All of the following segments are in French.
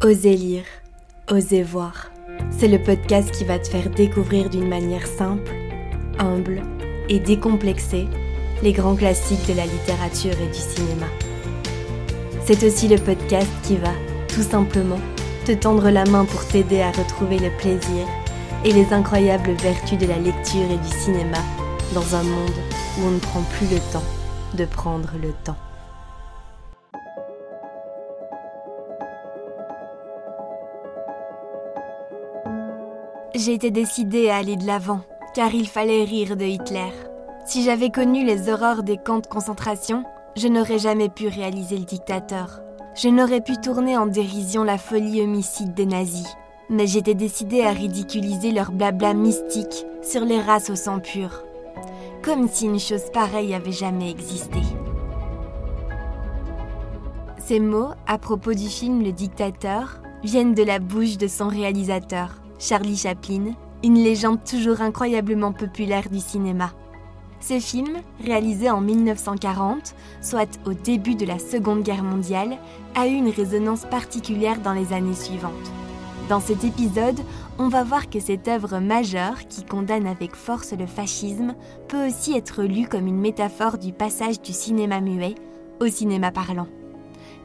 Osez lire, osez voir. C'est le podcast qui va te faire découvrir d'une manière simple, humble et décomplexée les grands classiques de la littérature et du cinéma. C'est aussi le podcast qui va, tout simplement, te tendre la main pour t'aider à retrouver le plaisir et les incroyables vertus de la lecture et du cinéma dans un monde où on ne prend plus le temps de prendre le temps. J'ai été décidée à aller de l'avant, car il fallait rire de Hitler. Si j'avais connu les horreurs des camps de concentration, je n'aurais jamais pu réaliser le dictateur. Je n'aurais pu tourner en dérision la folie homicide des nazis. Mais j'étais décidée à ridiculiser leur blabla mystique sur les races au sang pur. Comme si une chose pareille avait jamais existé. Ces mots, à propos du film Le Dictateur, viennent de la bouche de son réalisateur, Charlie Chaplin, une légende toujours incroyablement populaire du cinéma. Ce film, réalisé en 1940, soit au début de la Seconde Guerre mondiale, a eu une résonance particulière dans les années suivantes. Dans cet épisode, on va voir que cette œuvre majeure qui condamne avec force le fascisme peut aussi être lue comme une métaphore du passage du cinéma muet au cinéma parlant.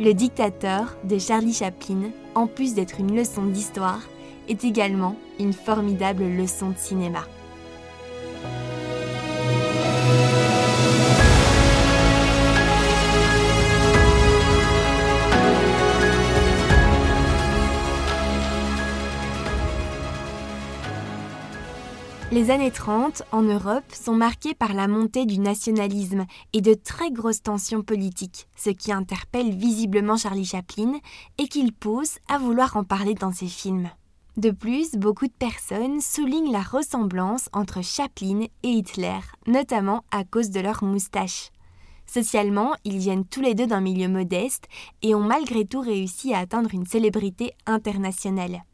Le dictateur de Charlie Chaplin, en plus d'être une leçon d'histoire, est également une formidable leçon de cinéma. Les années 30 en Europe sont marquées par la montée du nationalisme et de très grosses tensions politiques, ce qui interpelle visiblement Charlie Chaplin et qu'il pousse à vouloir en parler dans ses films. De plus, beaucoup de personnes soulignent la ressemblance entre Chaplin et Hitler, notamment à cause de leurs moustaches. Socialement, ils viennent tous les deux d'un milieu modeste et ont malgré tout réussi à atteindre une célébrité internationale.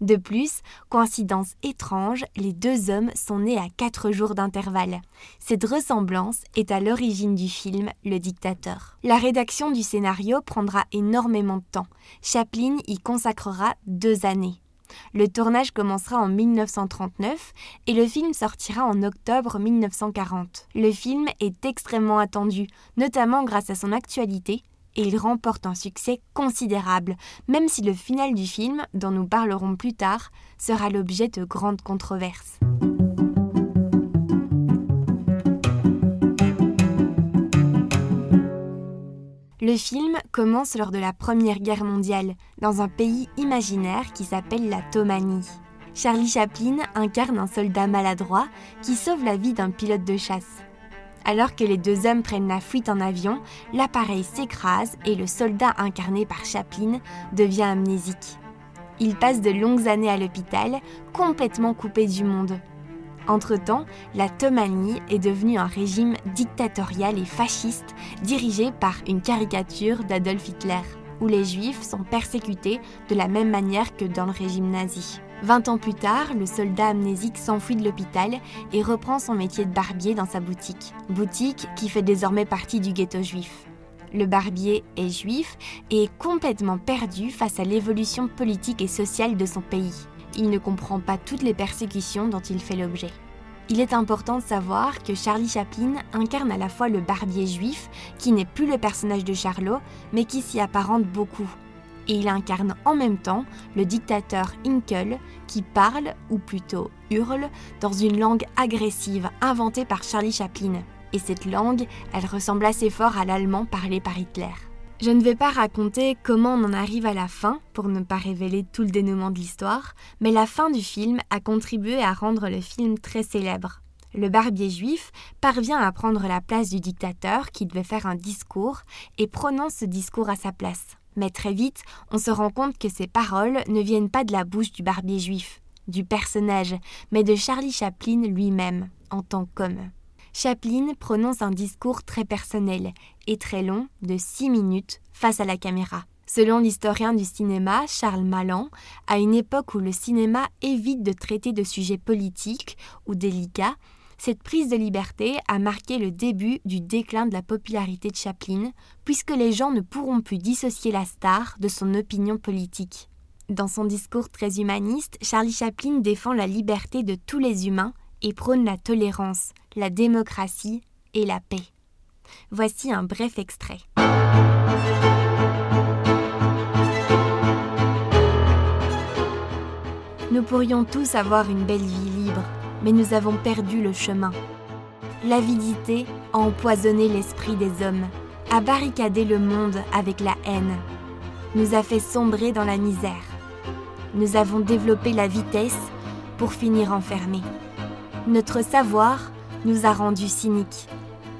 De plus, coïncidence étrange, les deux hommes sont nés à quatre jours d'intervalle. Cette ressemblance est à l'origine du film Le Dictateur. La rédaction du scénario prendra énormément de temps. Chaplin y consacrera deux années. Le tournage commencera en 1939 et le film sortira en octobre 1940. Le film est extrêmement attendu, notamment grâce à son actualité, et il remporte un succès considérable, même si le final du film, dont nous parlerons plus tard, sera l'objet de grandes controverses. Le film commence lors de la Première Guerre mondiale, dans un pays imaginaire qui s'appelle la Tomanie. Charlie Chaplin incarne un soldat maladroit qui sauve la vie d'un pilote de chasse. Alors que les deux hommes prennent la fuite en avion, l'appareil s'écrase et le soldat incarné par Chaplin devient amnésique. Il passe de longues années à l'hôpital, complètement coupé du monde. Entre-temps, la Tomanie est devenue un régime dictatorial et fasciste dirigé par une caricature d'Adolf Hitler, où les juifs sont persécutés de la même manière que dans le régime nazi. Vingt ans plus tard, le soldat amnésique s'enfuit de l'hôpital et reprend son métier de barbier dans sa boutique. Boutique qui fait désormais partie du ghetto juif. Le barbier est juif et est complètement perdu face à l'évolution politique et sociale de son pays il ne comprend pas toutes les persécutions dont il fait l'objet. Il est important de savoir que Charlie Chaplin incarne à la fois le barbier juif, qui n'est plus le personnage de Charlot, mais qui s'y apparente beaucoup. Et il incarne en même temps le dictateur Inkel, qui parle, ou plutôt hurle, dans une langue agressive inventée par Charlie Chaplin. Et cette langue, elle ressemble assez fort à l'allemand parlé par Hitler. Je ne vais pas raconter comment on en arrive à la fin, pour ne pas révéler tout le dénouement de l'histoire, mais la fin du film a contribué à rendre le film très célèbre. Le barbier juif parvient à prendre la place du dictateur qui devait faire un discours et prononce ce discours à sa place. Mais très vite, on se rend compte que ces paroles ne viennent pas de la bouche du barbier juif, du personnage, mais de Charlie Chaplin lui-même, en tant qu'homme. Chaplin prononce un discours très personnel et très long, de 6 minutes, face à la caméra. Selon l'historien du cinéma Charles Malan, à une époque où le cinéma évite de traiter de sujets politiques ou délicats, Cette prise de liberté a marqué le début du déclin de la popularité de Chaplin, puisque les gens ne pourront plus dissocier la star de son opinion politique. Dans son discours très humaniste, Charlie Chaplin défend la liberté de tous les humains et prône la tolérance, la démocratie et la paix. Voici un bref extrait. Nous pourrions tous avoir une belle vie libre, mais nous avons perdu le chemin. L'avidité a empoisonné l'esprit des hommes, a barricadé le monde avec la haine, nous a fait sombrer dans la misère. Nous avons développé la vitesse pour finir enfermés. Notre savoir nous a rendus cyniques,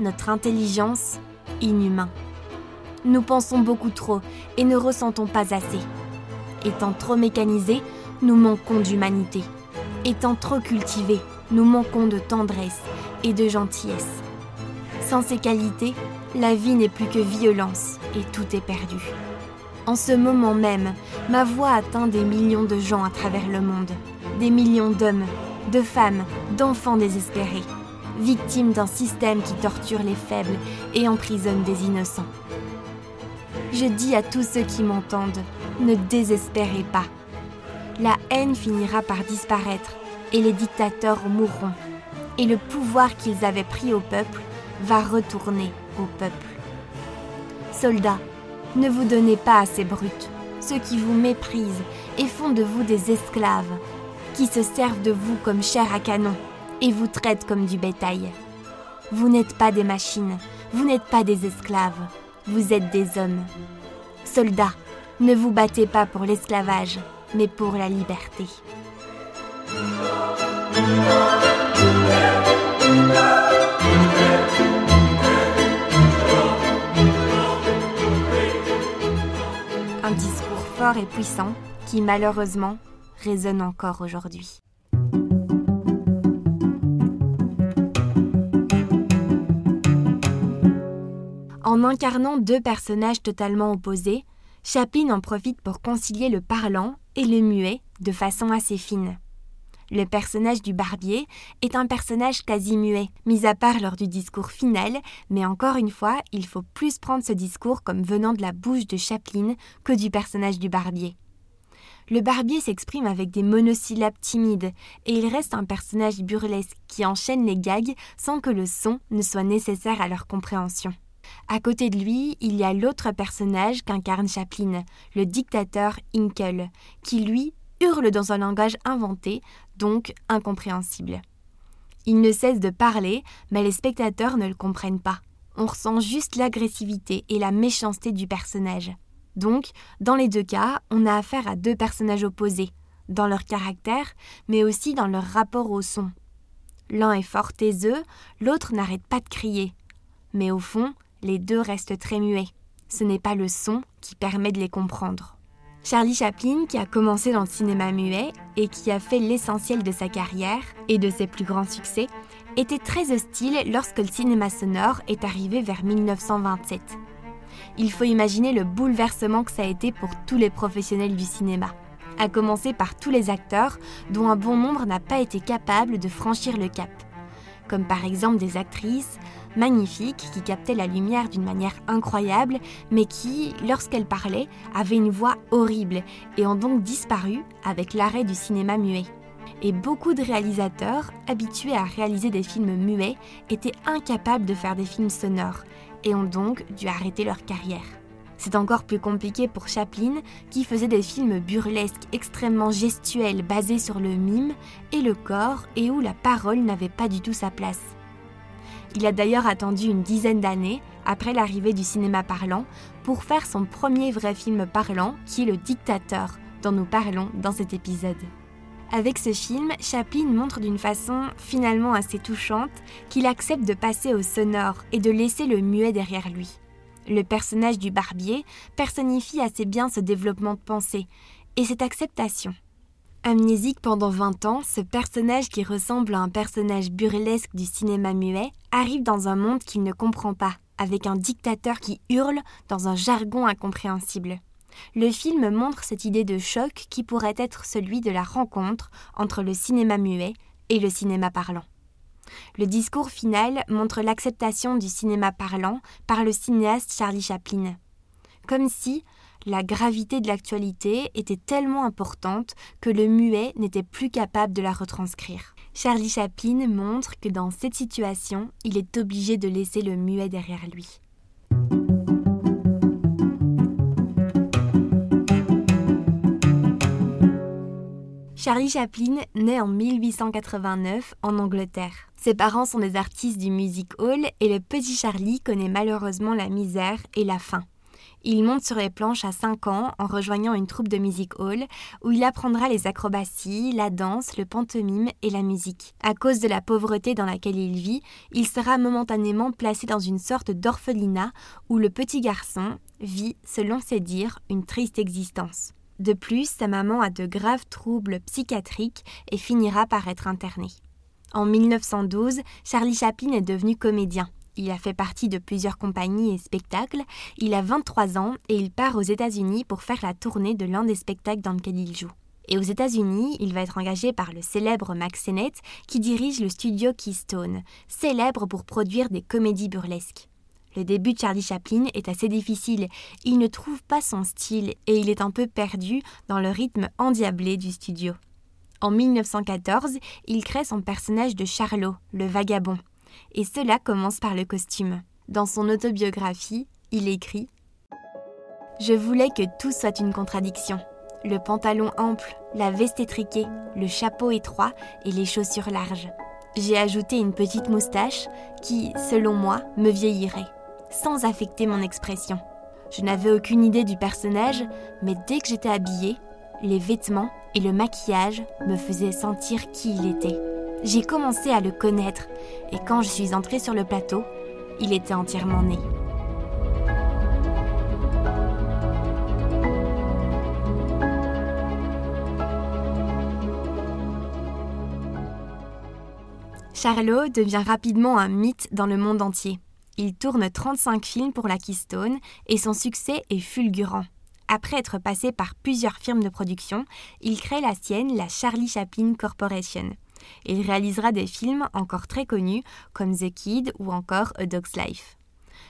notre intelligence inhumain. Nous pensons beaucoup trop et ne ressentons pas assez. Étant trop mécanisés, nous manquons d'humanité. Étant trop cultivés, nous manquons de tendresse et de gentillesse. Sans ces qualités, la vie n'est plus que violence et tout est perdu. En ce moment même, ma voix atteint des millions de gens à travers le monde, des millions d'hommes, de femmes, d'enfants désespérés, victimes d'un système qui torture les faibles et emprisonne des innocents. Je dis à tous ceux qui m'entendent, ne désespérez pas. La haine finira par disparaître et les dictateurs mourront. Et le pouvoir qu'ils avaient pris au peuple va retourner au peuple. Soldats, ne vous donnez pas à ces brutes, ceux qui vous méprisent et font de vous des esclaves, qui se servent de vous comme chair à canon et vous traitent comme du bétail. Vous n'êtes pas des machines, vous n'êtes pas des esclaves, vous êtes des hommes. Soldats, ne vous battez pas pour l'esclavage, mais pour la liberté. Un discours fort et puissant qui malheureusement résonne encore aujourd'hui. En incarnant deux personnages totalement opposés, Chaplin en profite pour concilier le parlant et le muet de façon assez fine. Le personnage du barbier est un personnage quasi muet, mis à part lors du discours final, mais encore une fois, il faut plus prendre ce discours comme venant de la bouche de Chaplin que du personnage du barbier. Le barbier s'exprime avec des monosyllabes timides et il reste un personnage burlesque qui enchaîne les gags sans que le son ne soit nécessaire à leur compréhension. À côté de lui, il y a l'autre personnage qu'incarne Chaplin, le dictateur Inkel, qui lui hurle dans un langage inventé, donc incompréhensible. Il ne cesse de parler, mais les spectateurs ne le comprennent pas. On ressent juste l'agressivité et la méchanceté du personnage. Donc, dans les deux cas, on a affaire à deux personnages opposés, dans leur caractère, mais aussi dans leur rapport au son. L'un est fort taiseux, l'autre n'arrête pas de crier. Mais au fond, les deux restent très muets. Ce n'est pas le son qui permet de les comprendre. Charlie Chaplin, qui a commencé dans le cinéma muet et qui a fait l'essentiel de sa carrière et de ses plus grands succès, était très hostile lorsque le cinéma sonore est arrivé vers 1927. Il faut imaginer le bouleversement que ça a été pour tous les professionnels du cinéma, à commencer par tous les acteurs dont un bon nombre n'a pas été capable de franchir le cap, comme par exemple des actrices, magnifiques qui captaient la lumière d'une manière incroyable, mais qui, lorsqu'elles parlaient, avaient une voix horrible et ont donc disparu avec l'arrêt du cinéma muet. Et beaucoup de réalisateurs, habitués à réaliser des films muets, étaient incapables de faire des films sonores et ont donc dû arrêter leur carrière. C'est encore plus compliqué pour Chaplin, qui faisait des films burlesques extrêmement gestuels basés sur le mime et le corps et où la parole n'avait pas du tout sa place. Il a d'ailleurs attendu une dizaine d'années, après l'arrivée du cinéma parlant, pour faire son premier vrai film parlant, qui est Le Dictateur, dont nous parlons dans cet épisode. Avec ce film, Chaplin montre d'une façon finalement assez touchante qu'il accepte de passer au sonore et de laisser le muet derrière lui. Le personnage du barbier personnifie assez bien ce développement de pensée et cette acceptation. Amnésique pendant 20 ans, ce personnage qui ressemble à un personnage burlesque du cinéma muet arrive dans un monde qu'il ne comprend pas, avec un dictateur qui hurle dans un jargon incompréhensible. Le film montre cette idée de choc qui pourrait être celui de la rencontre entre le cinéma muet et le cinéma parlant. Le discours final montre l'acceptation du cinéma parlant par le cinéaste Charlie Chaplin. Comme si la gravité de l'actualité était tellement importante que le muet n'était plus capable de la retranscrire. Charlie Chaplin montre que dans cette situation, il est obligé de laisser le muet derrière lui. Charlie Chaplin naît en 1889 en Angleterre. Ses parents sont des artistes du music hall et le petit Charlie connaît malheureusement la misère et la faim. Il monte sur les planches à 5 ans en rejoignant une troupe de music hall où il apprendra les acrobaties, la danse, le pantomime et la musique. À cause de la pauvreté dans laquelle il vit, il sera momentanément placé dans une sorte d'orphelinat où le petit garçon vit, selon ses dires, une triste existence. De plus, sa maman a de graves troubles psychiatriques et finira par être internée. En 1912, Charlie Chaplin est devenu comédien. Il a fait partie de plusieurs compagnies et spectacles. Il a 23 ans et il part aux États-Unis pour faire la tournée de l'un des spectacles dans lequel il joue. Et aux États-Unis, il va être engagé par le célèbre Max Sennett qui dirige le studio Keystone, célèbre pour produire des comédies burlesques. Le début de Charlie Chaplin est assez difficile. Il ne trouve pas son style et il est un peu perdu dans le rythme endiablé du studio. En 1914, il crée son personnage de Charlot, le vagabond. Et cela commence par le costume. Dans son autobiographie, il écrit Je voulais que tout soit une contradiction. Le pantalon ample, la veste étriquée, le chapeau étroit et les chaussures larges. J'ai ajouté une petite moustache qui, selon moi, me vieillirait sans affecter mon expression. Je n'avais aucune idée du personnage, mais dès que j'étais habillée, les vêtements et le maquillage me faisaient sentir qui il était. J'ai commencé à le connaître, et quand je suis entrée sur le plateau, il était entièrement né. Charlot devient rapidement un mythe dans le monde entier. Il tourne 35 films pour la Keystone et son succès est fulgurant. Après être passé par plusieurs firmes de production, il crée la sienne, la Charlie Chaplin Corporation. Il réalisera des films encore très connus comme The Kid ou encore A Dog's Life.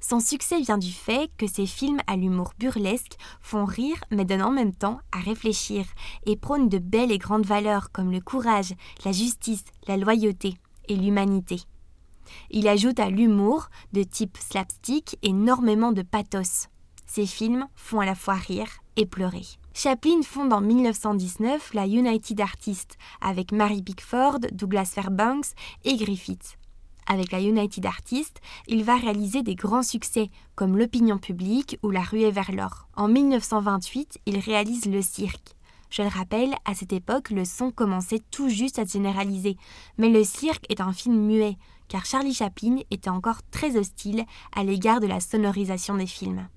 Son succès vient du fait que ses films à l'humour burlesque font rire mais donnent en même temps à réfléchir et prônent de belles et grandes valeurs comme le courage, la justice, la loyauté et l'humanité. Il ajoute à l'humour, de type slapstick, énormément de pathos. Ses films font à la fois rire et pleurer. Chaplin fonde en 1919 la United Artists avec Mary Pickford, Douglas Fairbanks et Griffith. Avec la United Artists, il va réaliser des grands succès comme L'opinion publique ou La ruée vers l'or. En 1928, il réalise Le cirque. Je le rappelle, à cette époque, le son commençait tout juste à se généraliser, mais le cirque est un film muet, car Charlie Chaplin était encore très hostile à l'égard de la sonorisation des films.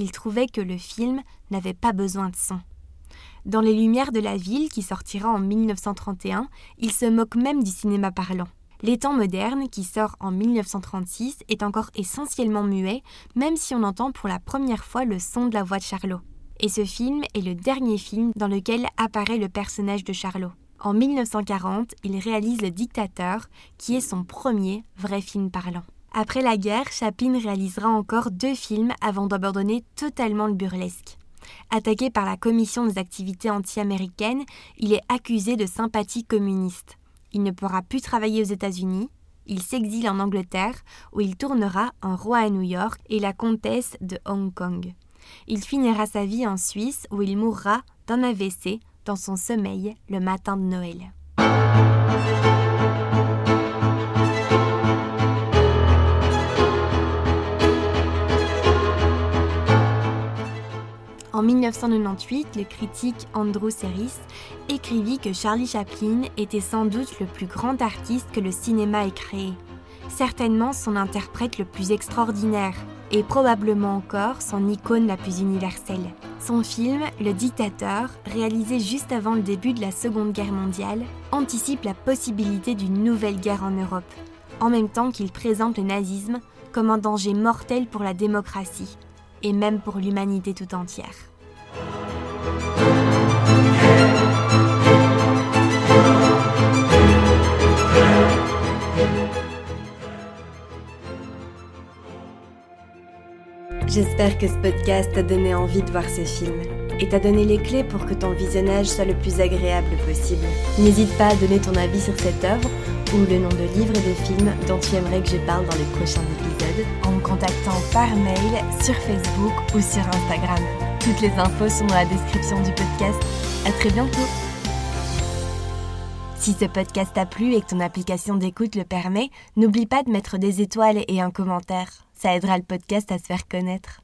Il trouvait que le film n'avait pas besoin de son. Dans Les Lumières de la ville, qui sortira en 1931, il se moque même du cinéma parlant. L'étang moderne, qui sort en 1936, est encore essentiellement muet, même si on entend pour la première fois le son de la voix de Charlot. Et ce film est le dernier film dans lequel apparaît le personnage de Charlot. En 1940, il réalise Le Dictateur, qui est son premier vrai film parlant. Après la guerre, Chaplin réalisera encore deux films avant d'abandonner totalement le burlesque. Attaqué par la Commission des activités anti-américaines, il est accusé de sympathie communiste. Il ne pourra plus travailler aux États-Unis. Il s'exile en Angleterre, où il tournera Un roi à New York et La comtesse de Hong Kong. Il finira sa vie en Suisse, où il mourra d'un AVC dans son sommeil le matin de Noël. En 1998, le critique Andrew Serris écrivit que Charlie Chaplin était sans doute le plus grand artiste que le cinéma ait créé, certainement son interprète le plus extraordinaire, et probablement encore son icône la plus universelle. Son film, Le Dictateur, réalisé juste avant le début de la Seconde Guerre mondiale, anticipe la possibilité d'une nouvelle guerre en Europe, en même temps qu'il présente le nazisme comme un danger mortel pour la démocratie, et même pour l'humanité tout entière. J'espère que ce podcast t'a donné envie de voir ce film et t'a donné les clés pour que ton visionnage soit le plus agréable possible. N'hésite pas à donner ton avis sur cette œuvre ou le nom de livres et de films dont tu aimerais que je parle dans les prochains vidéos en me contactant par mail, sur Facebook ou sur Instagram. Toutes les infos sont dans la description du podcast. À très bientôt si ce podcast t'a plu et que ton application d'écoute le permet, n'oublie pas de mettre des étoiles et un commentaire. Ça aidera le podcast à se faire connaître.